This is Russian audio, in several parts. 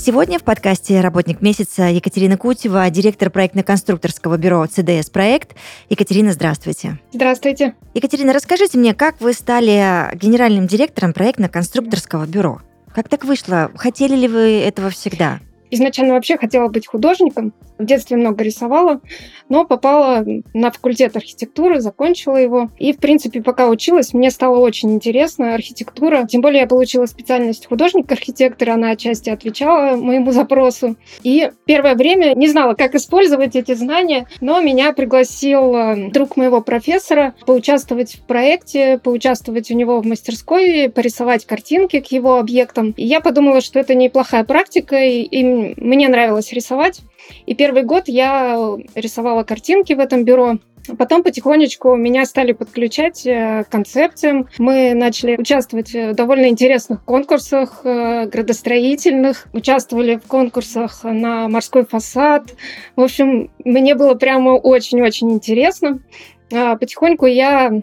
Сегодня в подкасте «Работник месяца» Екатерина Кутева, директор проектно-конструкторского бюро «ЦДС Проект». Екатерина, здравствуйте. Здравствуйте. Екатерина, расскажите мне, как вы стали генеральным директором проектно-конструкторского бюро? Как так вышло? Хотели ли вы этого всегда? Изначально вообще хотела быть художником. В детстве много рисовала, но попала на факультет архитектуры, закончила его. И, в принципе, пока училась, мне стало очень интересно архитектура. Тем более я получила специальность художник-архитектор, она отчасти отвечала моему запросу. И первое время не знала, как использовать эти знания, но меня пригласил э, друг моего профессора поучаствовать в проекте, поучаствовать у него в мастерской, порисовать картинки к его объектам. И я подумала, что это неплохая практика, и мне нравилось рисовать. И первый год я рисовала картинки в этом бюро. Потом потихонечку меня стали подключать э, к концепциям. Мы начали участвовать в довольно интересных конкурсах э, градостроительных, участвовали в конкурсах на морской фасад. В общем, мне было прямо очень-очень интересно. А потихоньку я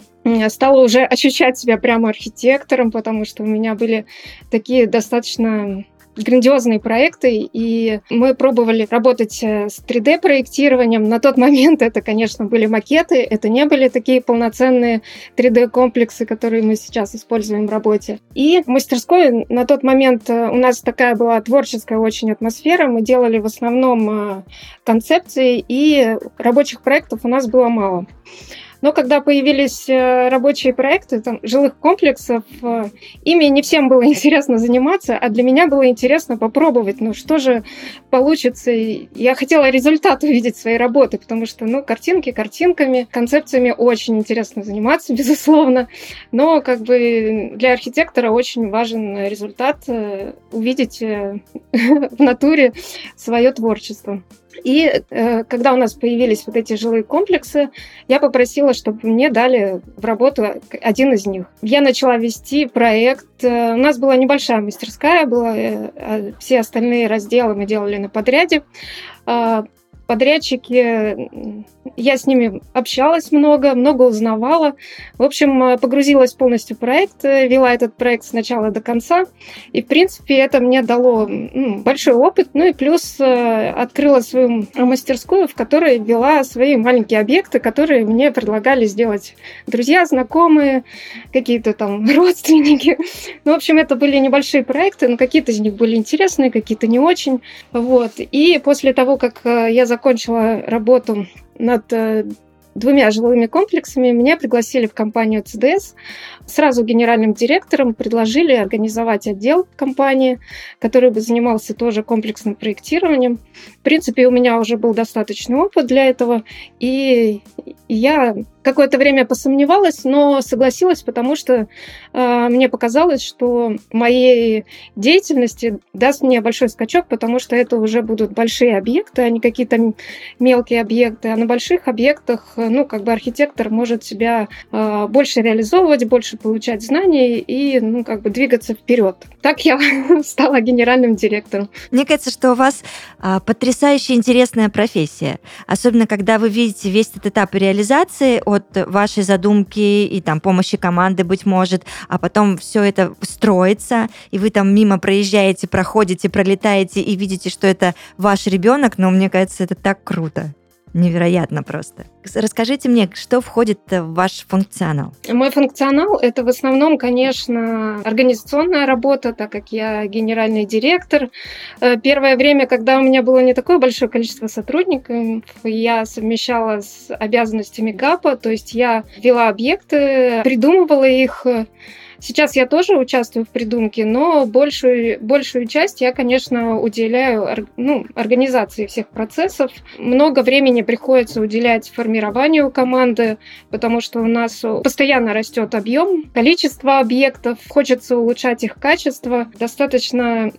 стала уже ощущать себя прямо архитектором, потому что у меня были такие достаточно грандиозные проекты, и мы пробовали работать э, с 3D-проектированием. На тот момент это, конечно, были макеты, это не были такие полноценные 3D-комплексы, которые мы сейчас используем в работе. И в мастерской на тот момент э, у нас такая была творческая очень атмосфера, мы делали в основном э, концепции, и рабочих проектов у нас было мало. Но когда появились э, рабочие проекты там, жилых комплексов, э, ими не всем было интересно заниматься, а для меня было интересно попробовать, ну что же получится. Я хотела результат увидеть своей работы, потому что, ну, картинки картинками, концепциями очень интересно заниматься, безусловно. Но как бы для архитектора очень важен результат, э, увидеть в натуре свое творчество. И э, когда у нас появились вот эти жилые комплексы, я попросила, чтобы мне дали в работу один из них. Я начала вести проект. Э, у нас была небольшая мастерская, была, э, а все остальные разделы мы делали на подряде. Э, подрядчики, я с ними общалась много, много узнавала. В общем, э, погрузилась полностью в проект, э, вела этот проект с начала до конца. И, в принципе, это мне дало ну, большой опыт. Ну и плюс э, открыла свою мастерскую, в которой вела свои маленькие объекты, которые мне предлагали сделать друзья, знакомые, какие-то там родственники. Ну, в общем, это были небольшие проекты, но какие-то из них были интересные, какие-то не очень. Вот. И после того, как я закончила работу над э, двумя жилыми комплексами, меня пригласили в компанию ЦДС. Сразу генеральным директором предложили организовать отдел компании, который бы занимался тоже комплексным проектированием. В принципе, у меня уже был достаточный опыт для этого, и я какое-то время посомневалась, но согласилась, потому что э, мне показалось, что моей деятельности даст мне большой скачок, потому что это уже будут большие объекты, а не какие-то мелкие объекты. А на больших объектах, ну, как бы архитектор может себя э, больше реализовывать, больше получать знаний и, ну, как бы двигаться вперед. Так я стала генеральным директором. Мне кажется, что у вас э, потрясающе интересная профессия, особенно когда вы видите весь этот этап реализации от вашей задумки и там помощи команды, быть может, а потом все это строится, и вы там мимо проезжаете, проходите, пролетаете и видите, что это ваш ребенок, но мне кажется, это так круто невероятно просто. Расскажите мне, что входит в ваш функционал? Мой функционал — это в основном, конечно, организационная работа, так как я генеральный директор. Э, первое время, когда у меня было не такое большое количество сотрудников, я совмещала с обязанностями ГАПа, то есть я вела объекты, придумывала их, Сейчас я тоже участвую в придумке, но большую, большую часть я, конечно, уделяю ну, организации всех процессов. Много времени приходится уделять формированию команды, потому что у нас постоянно растет объем, количество объектов, хочется улучшать их качество. Достаточно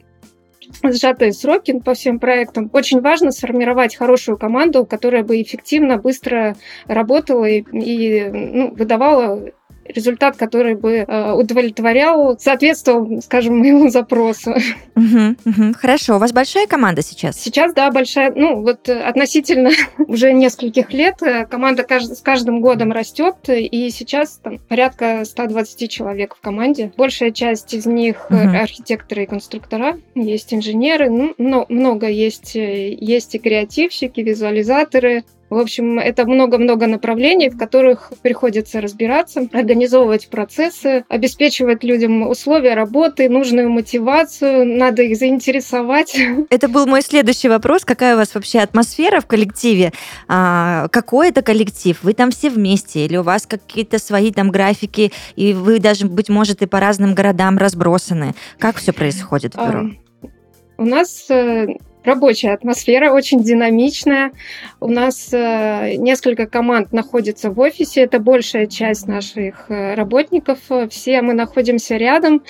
сжатые сроки по всем проектам. Очень важно сформировать хорошую команду, которая бы эффективно, быстро работала и, и ну, выдавала результат, который бы э, удовлетворял, соответствовал, скажем, моему запросу. Угу, угу. Хорошо. У вас большая команда сейчас? Сейчас, да, большая. Ну, вот относительно уже нескольких лет э, команда кажд... с каждым годом растет, и сейчас там порядка 120 человек в команде. Большая часть из них угу. архитекторы и конструктора, есть инженеры, ну, но много есть, есть и креативщики, визуализаторы, в общем, это много-много направлений, в которых приходится разбираться, организовывать процессы, обеспечивать людям условия работы, нужную мотивацию, надо их заинтересовать. Это был мой следующий вопрос. Какая у вас вообще атмосфера в коллективе? А, какой это коллектив? Вы там все вместе? Или у вас какие-то свои там графики, и вы даже, быть может, и по разным городам разбросаны? Как все происходит в бюро? А, у нас э, рабочая атмосфера очень динамичная. У нас э, несколько команд находится в офисе, это большая часть наших э, работников. Все мы находимся рядом,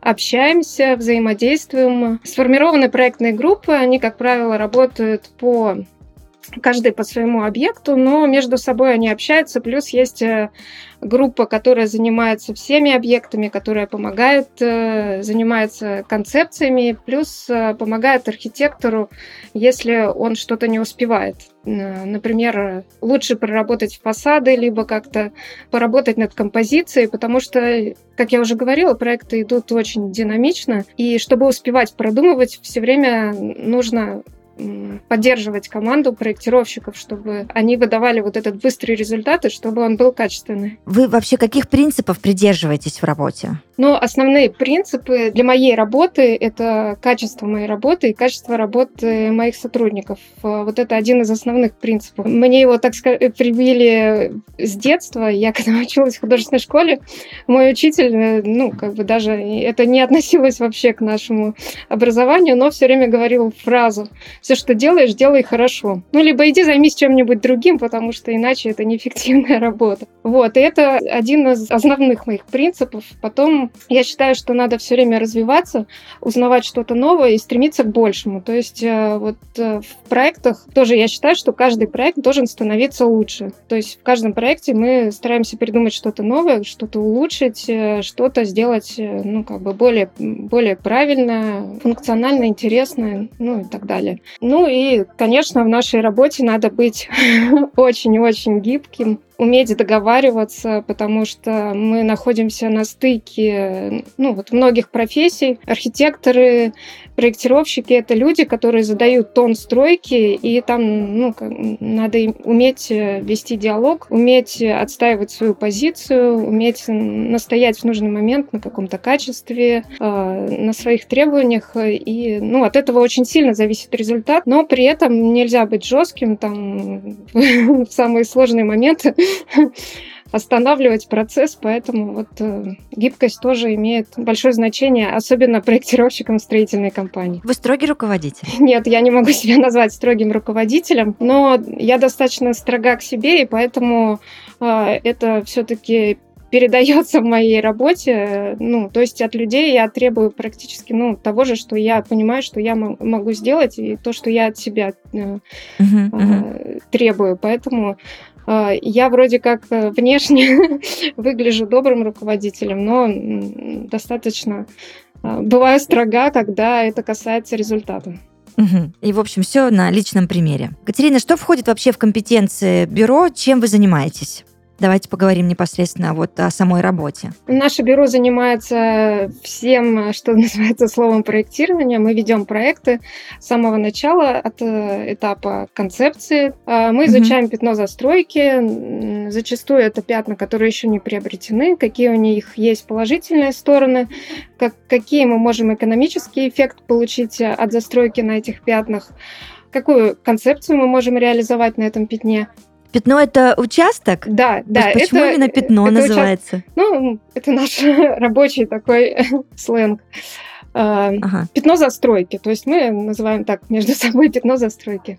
общаемся, взаимодействуем. Сформированы проектные группы, они, как правило, работают по каждый по своему объекту, но между собой они общаются, плюс есть э, группа, которая занимается всеми объектами, которая помогает, э, занимается концепциями, плюс э, помогает архитектору, если он что-то не успевает. Например, лучше проработать фасады, либо как-то поработать над композицией, потому что, как я уже говорила, проекты идут очень динамично, и чтобы успевать продумывать, все время нужно поддерживать команду проектировщиков, чтобы они выдавали вот этот быстрый результат, и чтобы он был качественный. Вы вообще каких принципов придерживаетесь в работе? Ну, основные принципы для моей работы — это качество моей работы и качество работы моих сотрудников. Вот это один из основных принципов. Мне его, так сказать, привили с детства. Я, когда училась в художественной школе, мой учитель, ну, как бы даже это не относилось вообще к нашему образованию, но все время говорил фразу все, что делаешь, делай хорошо. Ну, либо иди займись чем-нибудь другим, потому что иначе это неэффективная работа. Вот, и это один из основных моих принципов. Потом я считаю, что надо все время развиваться, узнавать что-то новое и стремиться к большему. То есть э, вот э, в проектах тоже я считаю, что каждый проект должен становиться лучше. То есть в каждом проекте мы стараемся придумать что-то новое, что-то улучшить, э, что-то сделать, ну, как бы более, более правильно, функционально, интересно, ну и так далее. Ну и, конечно, в нашей работе надо быть очень-очень гибким, уметь договариваться, потому что мы находимся на стыке ну, вот многих профессий. Архитекторы, проектировщики — это люди, которые задают тон стройки, и там ну, надо уметь э, вести диалог, уметь отстаивать свою позицию, уметь настоять в нужный момент на каком-то качестве, э, на своих требованиях. И ну, от этого очень сильно зависит результат, но при этом нельзя быть жестким там, в самые сложные моменты останавливать процесс, поэтому вот э, гибкость тоже имеет большое значение, особенно проектировщикам строительной компании. Вы строгий руководитель? Нет, я не могу себя назвать строгим руководителем, но я достаточно строга к себе, и поэтому э, это все-таки передается в моей работе, ну, то есть от людей я требую практически, ну, того же, что я понимаю, что я могу сделать, и то, что я от себя э, uh-huh, uh-huh. требую, поэтому я вроде как э, внешне выгляжу добрым руководителем, но достаточно а, бываю строга, когда это касается результата. И, в общем, все на личном примере. Катерина, что входит вообще в компетенции бюро? Чем вы занимаетесь? Давайте поговорим непосредственно вот о самой работе. Наше бюро занимается всем, что называется словом проектирования. Мы ведем проекты с самого начала, от э, этапа концепции. А, мы изучаем угу. пятно застройки. Зачастую это пятна, которые еще не приобретены, какие у них есть положительные стороны, как, какие мы можем экономический эффект получить от застройки на этих пятнах какую концепцию мы можем реализовать на этом пятне. Пятно это участок? Да, да. Почему это, именно пятно это называется? Участ... Ну, это наш рабочий такой сленг. ага. пятно застройки. То есть мы называем так между собой пятно застройки.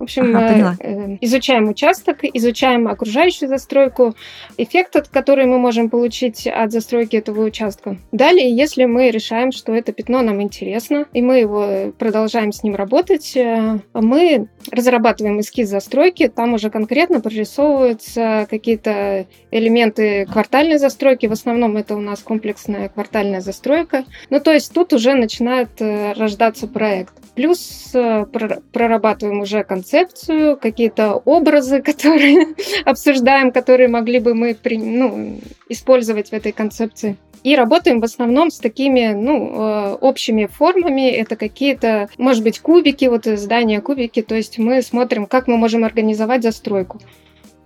В общем, ага, э, изучаем участок, изучаем окружающую застройку, эффект, который мы можем получить от застройки этого участка. Далее, если мы решаем, что это пятно нам интересно, и мы его продолжаем с ним работать, э, мы разрабатываем эскиз застройки, там уже конкретно прорисовываются какие-то элементы квартальной застройки, в основном это у нас комплексная квартальная застройка. Ну, то есть тут уже начинает э, рождаться проект. Плюс прорабатываем уже концепцию концепцию, какие-то образы, которые обсуждаем, которые могли бы мы ну, использовать в этой концепции. И работаем в основном с такими, ну, э, общими формами. Это какие-то, может быть, кубики, вот здания кубики. То есть мы смотрим, как мы можем организовать застройку.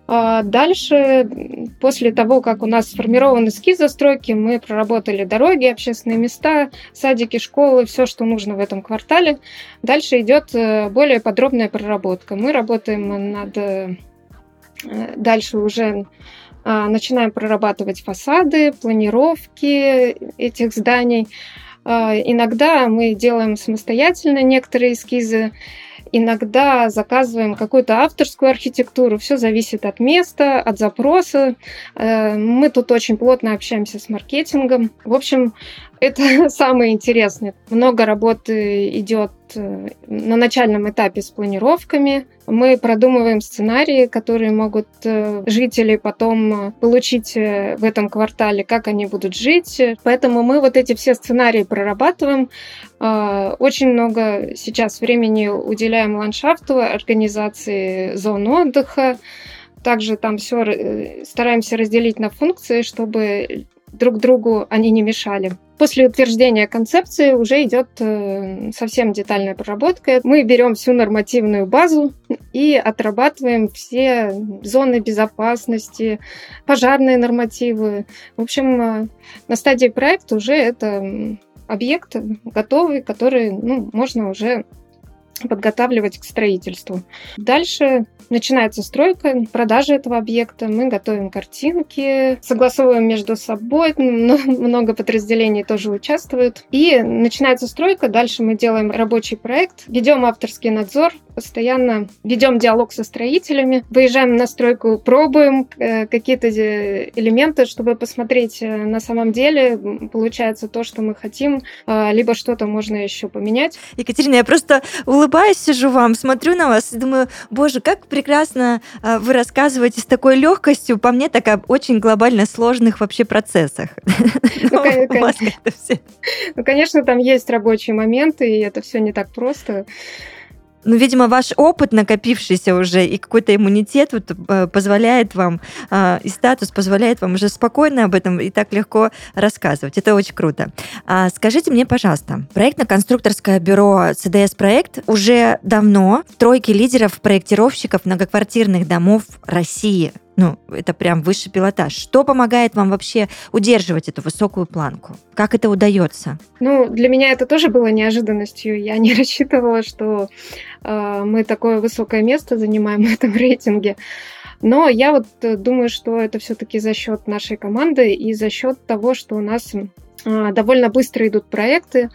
А дальше, после того, как у нас сформирован эскиз застройки, мы проработали дороги, общественные места, садики, школы, все, что нужно в этом квартале. Дальше идет э, более подробная проработка. Мы работаем над... Э, дальше уже а, начинаем прорабатывать фасады, планировки этих зданий. А, иногда мы делаем самостоятельно некоторые эскизы, иногда заказываем какую-то авторскую архитектуру. Все зависит от места, от запроса. Э, мы тут очень плотно общаемся с маркетингом. В общем, это самое интересное. Много работы идет на начальном этапе с планировками. Мы продумываем сценарии, которые могут э, жители потом получить в этом квартале, как они будут жить. Поэтому мы вот эти все сценарии прорабатываем. Очень много сейчас времени уделяем ландшафту, организации зон отдыха. Также там все э, стараемся разделить на функции, чтобы друг другу они не мешали. После утверждения концепции уже идет э, совсем детальная проработка. Мы берем всю нормативную базу и отрабатываем все зоны безопасности, пожарные нормативы. В общем, э, на стадии проекта уже это объект готовый, который ну, можно уже подготавливать к строительству. Дальше начинается стройка, продажа этого объекта. Мы готовим картинки, согласовываем между собой. Много подразделений тоже участвуют. И начинается стройка. Дальше мы делаем рабочий проект, ведем авторский надзор, постоянно ведем диалог со строителями, выезжаем на стройку, пробуем э, какие-то элементы, чтобы посмотреть э, на самом деле, получается то, что мы хотим, а, либо что-то можно еще поменять. Екатерина, я просто улыбаюсь, сижу вам, смотрю на вас и думаю, боже, как прекрасно а, вы рассказываете с такой легкостью, по мне, так об очень глобально сложных вообще процессах. Ну, конечно, там есть рабочие моменты, и это все не так просто. Ну, видимо, ваш опыт, накопившийся уже, и какой-то иммунитет вот, э, позволяет вам, а, и статус позволяет вам уже спокойно об этом и так легко рассказывать. Это очень круто. А, скажите мне, пожалуйста, проектно-конструкторское бюро CDS Проект уже давно в тройке лидеров проектировщиков многоквартирных домов России. Ну, это прям высший пилотаж. Что помогает вам вообще удерживать эту высокую планку? Как это удается? Ну, для меня это тоже было неожиданностью. Я не рассчитывала, что э, мы такое высокое место занимаем в этом рейтинге. Но я вот э, думаю, что это все-таки за счет нашей команды и за счет того, что у нас э, довольно быстро идут проекты.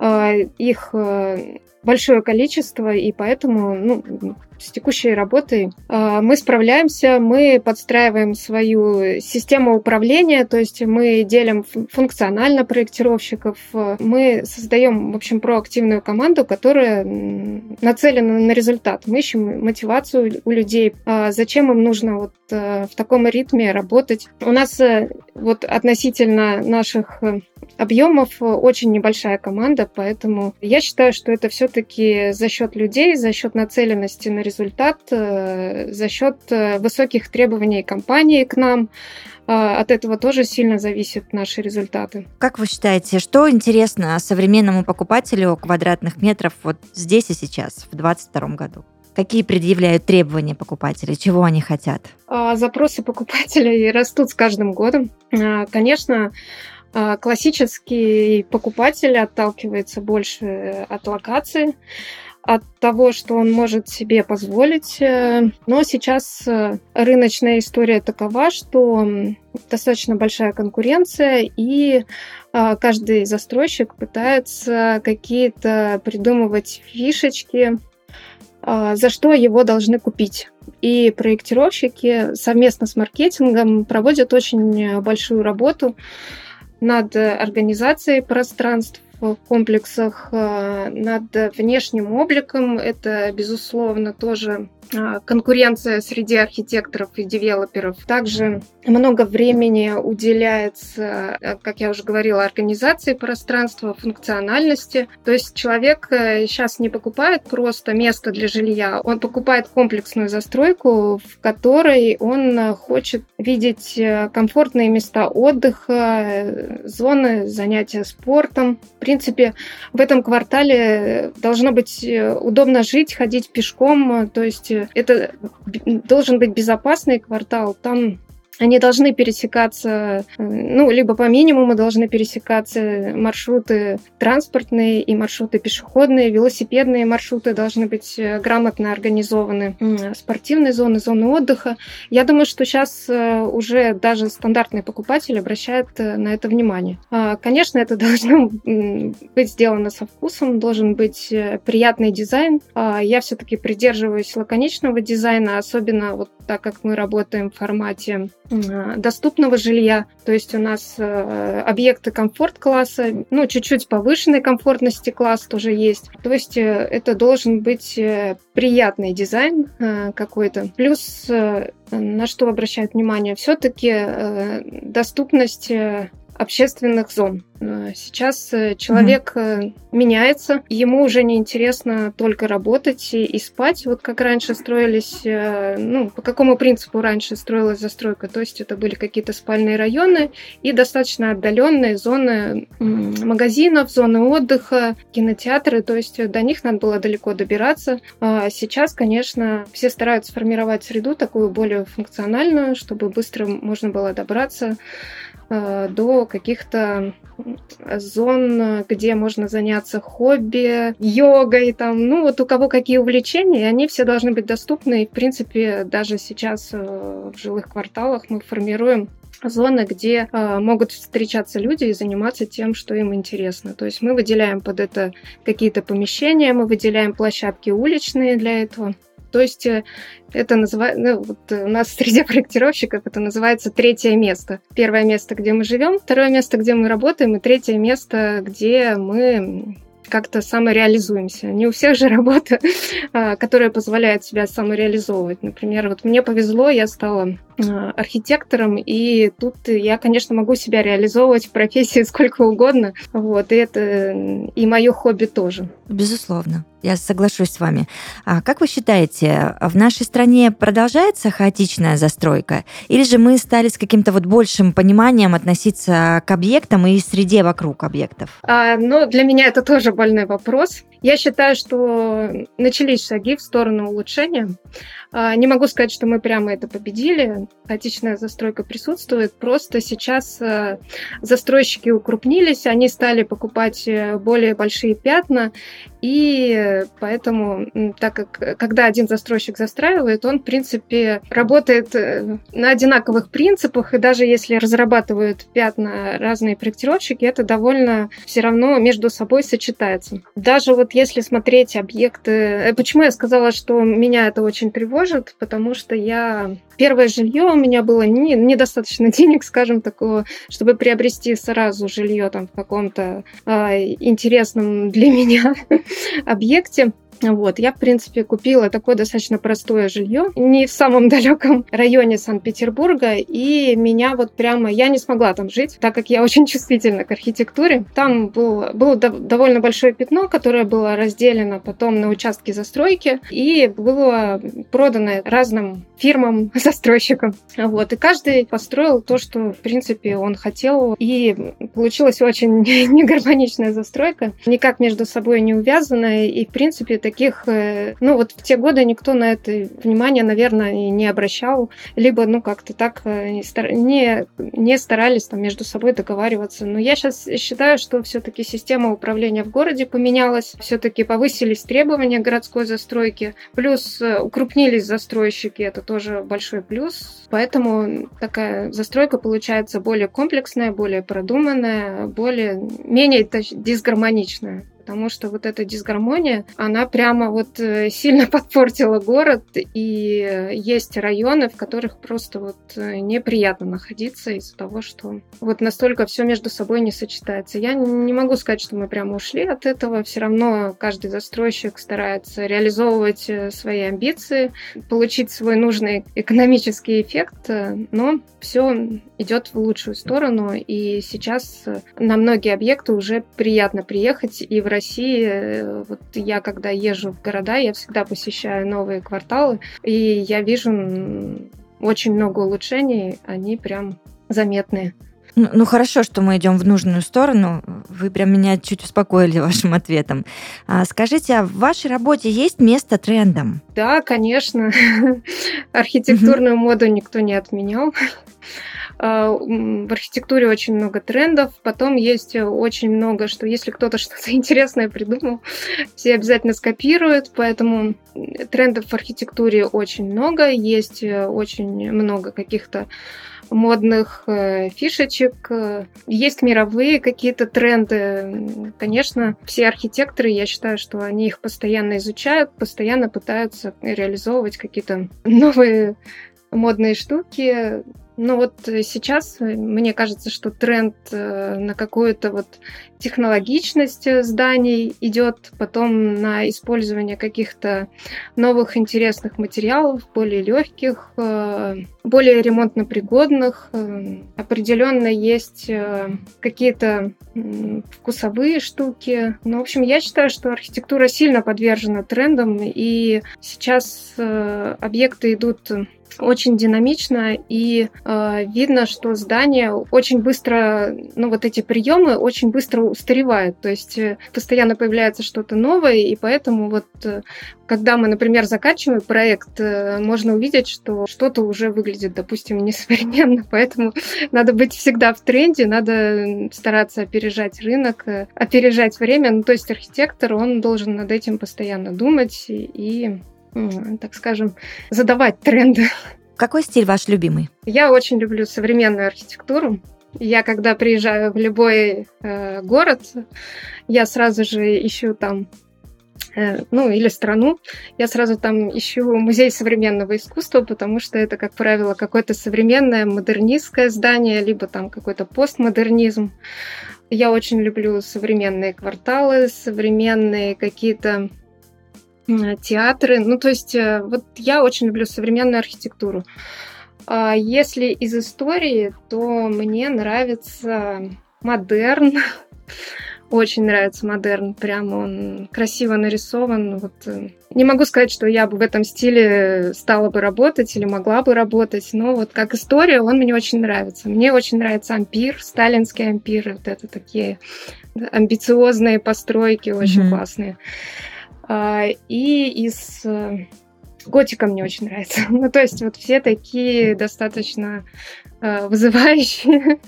Э, их э, большое количество, и поэтому ну, с текущей работой э, мы справляемся, мы подстраиваем свою систему управления, то есть мы делим функционально проектировщиков, мы создаем, в общем, проактивную команду, которая нацелена на результат. Мы ищем мотивацию у людей, а зачем им нужно вот э, в таком ритме работать. У нас э, вот относительно наших объемов очень небольшая команда, поэтому я считаю, что это все-таки за счет людей, за счет нацеленности на результат, э, за счет э, высоких требований компании к нам. А, от этого тоже сильно зависят наши результаты. Как вы считаете, что интересно современному покупателю квадратных метров вот здесь и сейчас, в 2022 году? Какие предъявляют требования покупателей? Чего они хотят? А, запросы покупателей растут с каждым годом. А, конечно, классический покупатель отталкивается больше от локации. От того, что он может себе позволить. Э, но сейчас э, рыночная история такова, что достаточно большая конкуренция, и э, каждый застройщик пытается какие-то придумывать фишечки, за что его должны купить. И проектировщики совместно с маркетингом проводят очень большую работу над организацией пространств комплексах э, над внешним обликом. Это, безусловно, тоже а, конкуренция среди архитекторов и девелоперов. Также много времени уделяется, э, как я уже говорила, организации пространства, функциональности. То есть человек сейчас э, не покупает просто место для жилья, он покупает комплексную застройку, в которой он хочет видеть э, комфортные места отдыха, зоны занятия спортом. В принципе, в этом квартале должно быть удобно жить, ходить пешком, то есть это должен быть безопасный квартал. Там они должны пересекаться, э, ну, либо по минимуму должны пересекаться маршруты транспортные и маршруты пешеходные, велосипедные маршруты должны быть э, грамотно организованы, спортивные зоны, зоны отдыха. Я думаю, что сейчас э, уже даже стандартный покупатель обращает на это внимание. А, конечно, это должно быть сделано со вкусом, должен быть приятный дизайн. А, я все-таки придерживаюсь лаконичного дизайна, особенно вот так как мы работаем в формате доступного жилья. То есть у нас э, объекты комфорт-класса, ну, чуть-чуть повышенной комфортности класс тоже есть. То есть э, это должен быть э, приятный дизайн какой-то. Плюс на что обращают внимание, все-таки доступность общественных зон. Э, сейчас э, человек mm меняется, ему уже не интересно только работать и, и спать, вот как раньше строились, ну, по какому принципу раньше строилась застройка, то есть это были какие-то спальные районы и достаточно отдаленные зоны магазинов, зоны отдыха, кинотеатры, то есть до них надо было далеко добираться. А сейчас, конечно, все стараются формировать среду такую более функциональную, чтобы быстро можно было добраться до каких-то зон, где можно заняться хобби, йогой, там, ну вот у кого какие увлечения, они все должны быть доступны. И, в принципе, даже сейчас э, в жилых кварталах мы формируем зоны, где э, могут встречаться люди и заниматься тем, что им интересно. То есть мы выделяем под это какие-то помещения, мы выделяем площадки уличные для этого. То есть э, это называется, ну, вот у нас среди проектировщиков это называется третье место. Первое место, где мы живем, второе место, где мы работаем, и третье место, где мы как-то самореализуемся. Не у всех же работа, а, которая позволяет себя самореализовывать. Например, вот мне повезло, я стала архитектором, и тут я, конечно, могу себя реализовывать в профессии сколько угодно. Вот, и это и мое хобби тоже. Безусловно. Я соглашусь с вами. А как вы считаете, в нашей стране продолжается хаотичная застройка? Или же мы стали с каким-то вот большим пониманием относиться к объектам и среде вокруг объектов? А, ну, для меня это тоже больной вопрос. Я считаю, что начались шаги в сторону улучшения. А, не могу сказать, что мы прямо это победили. Хаотичная застройка присутствует. Просто сейчас э, застройщики укрупнились, они стали покупать э, более большие пятна, и поэтому, так как когда один застройщик застраивает, он, в принципе, работает э, на одинаковых принципах, и даже если разрабатывают пятна разные проектировщики, это довольно все равно между собой сочетается. Даже вот если смотреть объекты... Почему я сказала, что меня это очень тревожит, потому что я... Первое жилье у меня было не, недостаточно денег, скажем, такого, чтобы приобрести сразу жилье там в каком-то э, интересном для меня объекте. Вот, я, в принципе, купила такое достаточно простое жилье, не в самом далеком районе Санкт-Петербурга, и меня вот прямо, я не смогла там жить, так как я очень чувствительна к архитектуре. Там был, было довольно большое пятно, которое было разделено потом на участки застройки, и было продано разным фирмам, застройщикам. Вот, и каждый построил то, что, в принципе, он хотел, и получилась очень негармоничная застройка, никак между собой не увязанная, и, в принципе, такие таких, э, ну вот в те годы никто на это внимание, наверное, не обращал, либо, ну как-то так э, не, не старались там между собой договариваться. Но я сейчас считаю, что все-таки система управления в городе поменялась, все-таки повысились требования городской застройки, плюс э, укрупнились застройщики, это тоже большой плюс. Поэтому такая застройка получается более комплексная, более продуманная, более менее дисгармоничная потому что вот эта дисгармония, она прямо вот э, сильно подпортила город, и есть районы, в которых просто вот э, неприятно находиться из-за того, что вот настолько все между собой не сочетается. Я не могу сказать, что мы прямо ушли от этого, все равно каждый застройщик старается реализовывать э, свои амбиции, получить свой нужный экономический эффект, но все идет в лучшую сторону, и сейчас на многие объекты уже приятно приехать, и в России, э, вот я когда езжу в города, я всегда посещаю новые кварталы, и я вижу очень много улучшений, они прям заметные. Ну, ну хорошо, что мы идем в нужную сторону. Вы прям меня чуть успокоили вашим ответом. А, скажите, а в вашей работе есть место трендам? Да, конечно. Архитектурную моду никто не отменял. А, в архитектуре очень много трендов, потом есть очень много, что если кто-то что-то интересное придумал, все обязательно скопируют, поэтому трендов в архитектуре очень много, есть очень много каких-то модных э, фишечек. Есть мировые какие-то тренды. Конечно, все архитекторы, я считаю, что они их постоянно изучают, постоянно пытаются реализовывать какие-то новые модные штуки. Но вот сейчас мне кажется, что тренд э, на какую-то вот технологичность зданий идет, потом на использование каких-то новых интересных материалов, более легких, э, более ремонтно пригодных. Э, определенно есть какие-то вкусовые штуки. Ну, в общем, я считаю, что архитектура сильно подвержена трендам, и сейчас объекты идут очень динамично, и э, видно, что здание очень быстро, ну вот эти приемы очень быстро устаревают, то есть э, постоянно появляется что-то новое, и поэтому вот э, когда мы, например, заканчиваем проект, э, можно увидеть, что что-то уже выглядит, допустим, несовременно, поэтому надо быть всегда в тренде, надо стараться опережать рынок, опережать время, ну то есть архитектор, он должен над этим постоянно думать и так скажем, задавать тренды. Какой стиль ваш любимый? Я очень люблю современную архитектуру. Я когда приезжаю в любой э, город, я сразу же ищу там э, ну, или страну, я сразу там ищу музей современного искусства, потому что это, как правило, какое-то современное модернистское здание, либо там какой-то постмодернизм. Я очень люблю современные кварталы, современные какие-то театры. Ну, то есть, э, вот я очень люблю современную архитектуру. А если из истории, то мне нравится модерн. Очень нравится модерн, прямо он красиво нарисован. Вот. Э, не могу сказать, что я бы в этом стиле стала бы работать или могла бы работать, но вот как история он мне очень нравится. Мне очень нравится ампир, сталинский ампир, вот это такие амбициозные постройки, очень mm-hmm. классные. А, и из э, Готика мне очень нравится. ну, то есть вот все такие достаточно э, вызывающие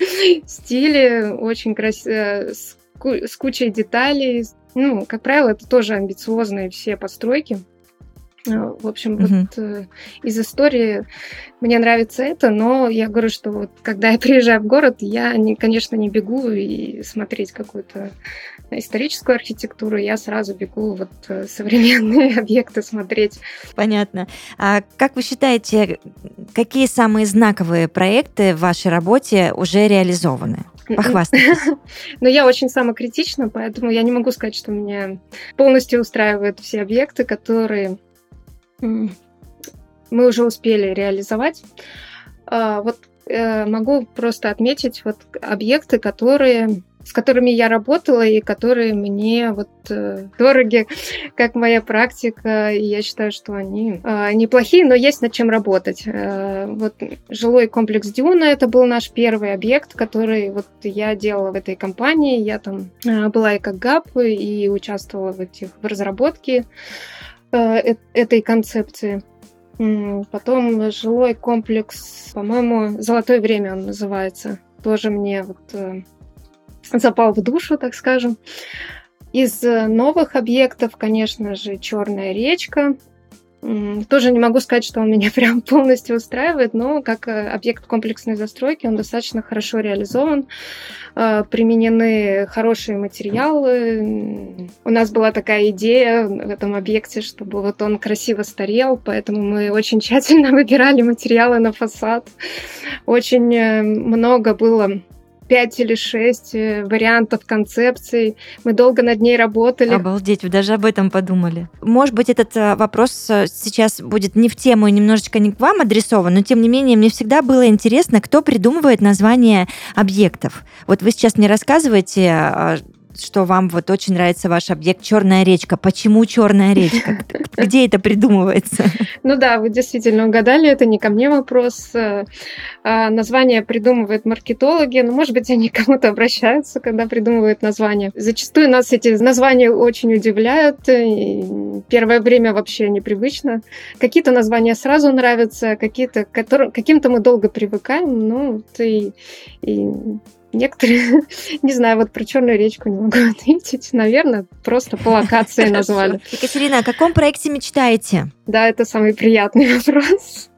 стили, очень красивые, э, с, с кучей деталей. Ну, как правило, это тоже амбициозные все постройки. Э, в общем, угу. вот э, из истории мне нравится это, но я говорю, что вот когда я приезжаю в город, я, не, конечно, не бегу и смотреть какую-то историческую архитектуру, я сразу бегу вот э, современные объекты смотреть. Понятно. А как вы считаете, какие самые знаковые проекты в вашей работе уже реализованы? Похвастайтесь. Но я очень самокритична, поэтому я не могу сказать, что меня полностью устраивают все объекты, которые мы уже успели реализовать. А, вот э, могу просто отметить вот объекты, которые с которыми я работала и которые мне вот э, дороги, как моя практика. И я считаю, что они э, неплохие, но есть над чем работать. Э, вот жилой комплекс Дюна это был наш первый объект, который вот я делала в этой компании. Я там э, была и как ГАП, и участвовала в этих в разработке э, э этой концепции. Потом жилой комплекс, по-моему, «Золотое время» он называется. Тоже мне вот э, запал в душу, так скажем. Из э, новых объектов, конечно же, Черная речка. Тоже не могу сказать, что он меня прям полностью устраивает, но как э, объект комплексной застройки он достаточно хорошо реализован. Э, применены хорошие материалы. У нас была такая идея в этом объекте, чтобы вот он красиво старел, поэтому мы очень тщательно выбирали материалы на фасад. Очень много было пять или шесть э, вариантов концепций. Мы долго над ней работали. Обалдеть, вы даже об этом подумали. Может быть, этот э, вопрос э, сейчас будет не в тему и немножечко не к вам адресован, но тем не менее мне всегда было интересно, кто придумывает название объектов. Вот вы сейчас мне рассказываете, а, что вам вот очень нравится ваш объект Черная речка. Почему Черная речка? Где это придумывается? Ну да, вы действительно угадали, это не ко мне вопрос. А, название придумывают маркетологи, но, может быть, они к кому-то обращаются, когда придумывают название. Зачастую нас эти названия очень удивляют. Первое время вообще непривычно. Какие-то названия сразу нравятся, какие-то, каким-то мы долго привыкаем, ну, и, и Некоторые, не знаю, вот про Черную речку не могу ответить. Наверное, просто по локации назвали. Екатерина, о каком проекте мечтаете? Да, это самый приятный вопрос.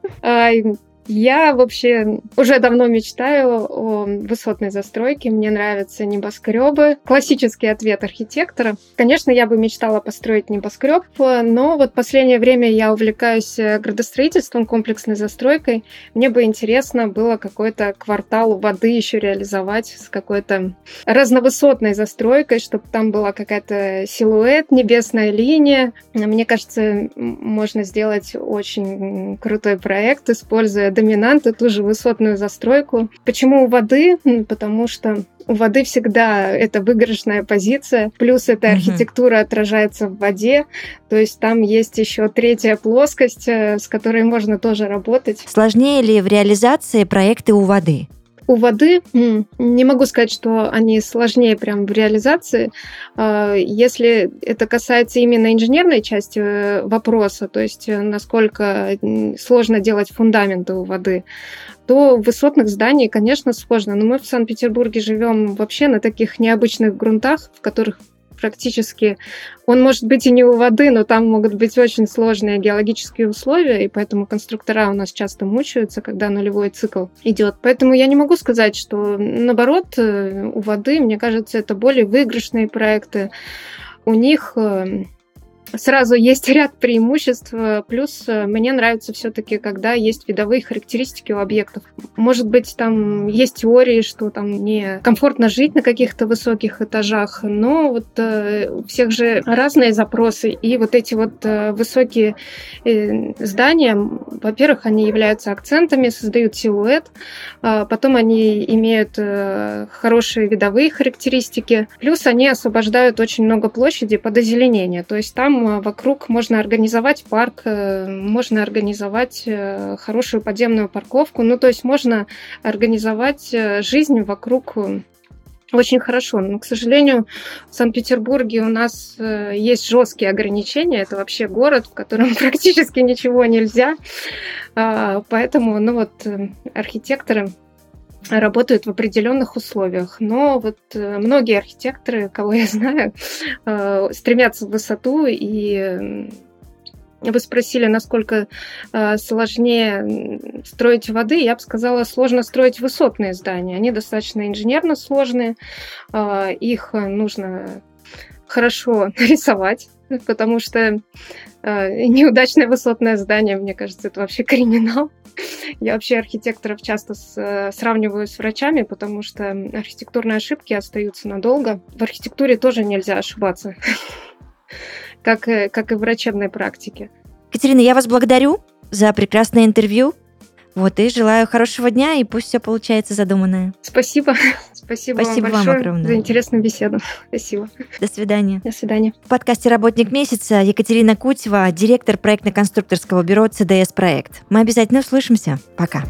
Я вообще уже давно мечтаю о высотной застройке. Мне нравятся небоскребы. Классический ответ архитектора. Конечно, я бы мечтала построить небоскреб, но вот последнее время я увлекаюсь э, градостроительством, комплексной застройкой. Мне бы интересно было какой-то квартал воды еще реализовать с какой-то разновысотной застройкой, чтобы там была какая-то силуэт, небесная линия. Мне кажется, можно сделать очень крутой проект, используя доминанты, ту же высотную застройку. Почему у воды? Потому что у воды всегда это выигрышная позиция, плюс эта архитектура отражается в воде, то есть там есть еще третья плоскость, э, с которой можно тоже работать. Сложнее ли в реализации проекты у воды? У воды не могу сказать, что они сложнее прям в реализации. А, если это касается именно инженерной части э, вопроса, то есть э, насколько сложно делать фундаменты у воды, то высотных зданиях, конечно, сложно. Но мы в Санкт-Петербурге живем вообще на таких необычных грунтах, в которых практически... Он может быть и не у воды, но там могут быть очень сложные геологические условия, и поэтому конструктора у нас часто мучаются, когда нулевой цикл идет. Поэтому я не могу сказать, что наоборот, э, у воды, мне кажется, это более выигрышные проекты. У них э, сразу есть ряд преимуществ. Плюс э, мне нравится все-таки, когда есть видовые характеристики у объектов. Может быть, там есть теории, что там не комфортно жить на каких-то высоких этажах, но вот э, у всех же разные запросы. И вот эти вот э, высокие здания, во-первых, они являются акцентами, создают силуэт, а потом они имеют хорошие видовые характеристики, плюс они освобождают очень много площади под озеленение. То есть там Э, вокруг можно организовать парк, э, можно организовать э, хорошую подземную парковку. Ну, то есть можно организовать жизнь вокруг очень хорошо. Но, к сожалению, в Санкт-Петербурге у нас есть жесткие ограничения. Это вообще город, в котором практически ничего нельзя. А, поэтому, ну вот, архитекторы работают в определенных условиях. Но вот э, многие архитекторы, кого я знаю, э, стремятся в высоту и вы спросили, насколько э, сложнее строить воды. Я бы сказала, сложно строить высотные здания. Они достаточно инженерно сложные. их нужно хорошо рисовать, потому что неудачное высотное здание, мне кажется, это вообще криминал. Я вообще архитекторов часто с, э, сравниваю с врачами, потому что архитектурные ошибки остаются надолго. В архитектуре тоже нельзя ошибаться, как, как и в врачебной практике. Катерина, я вас благодарю за прекрасное интервью. Вот, и желаю хорошего дня, и пусть все получается задуманное. Спасибо. Спасибо, Спасибо вам вам большое огромное. за интересную беседу. Спасибо. До свидания. До свидания. В подкасте «Работник месяца» Екатерина Кутева, директор проектно-конструкторского бюро «ЦДС Проект». Мы обязательно услышимся. Пока.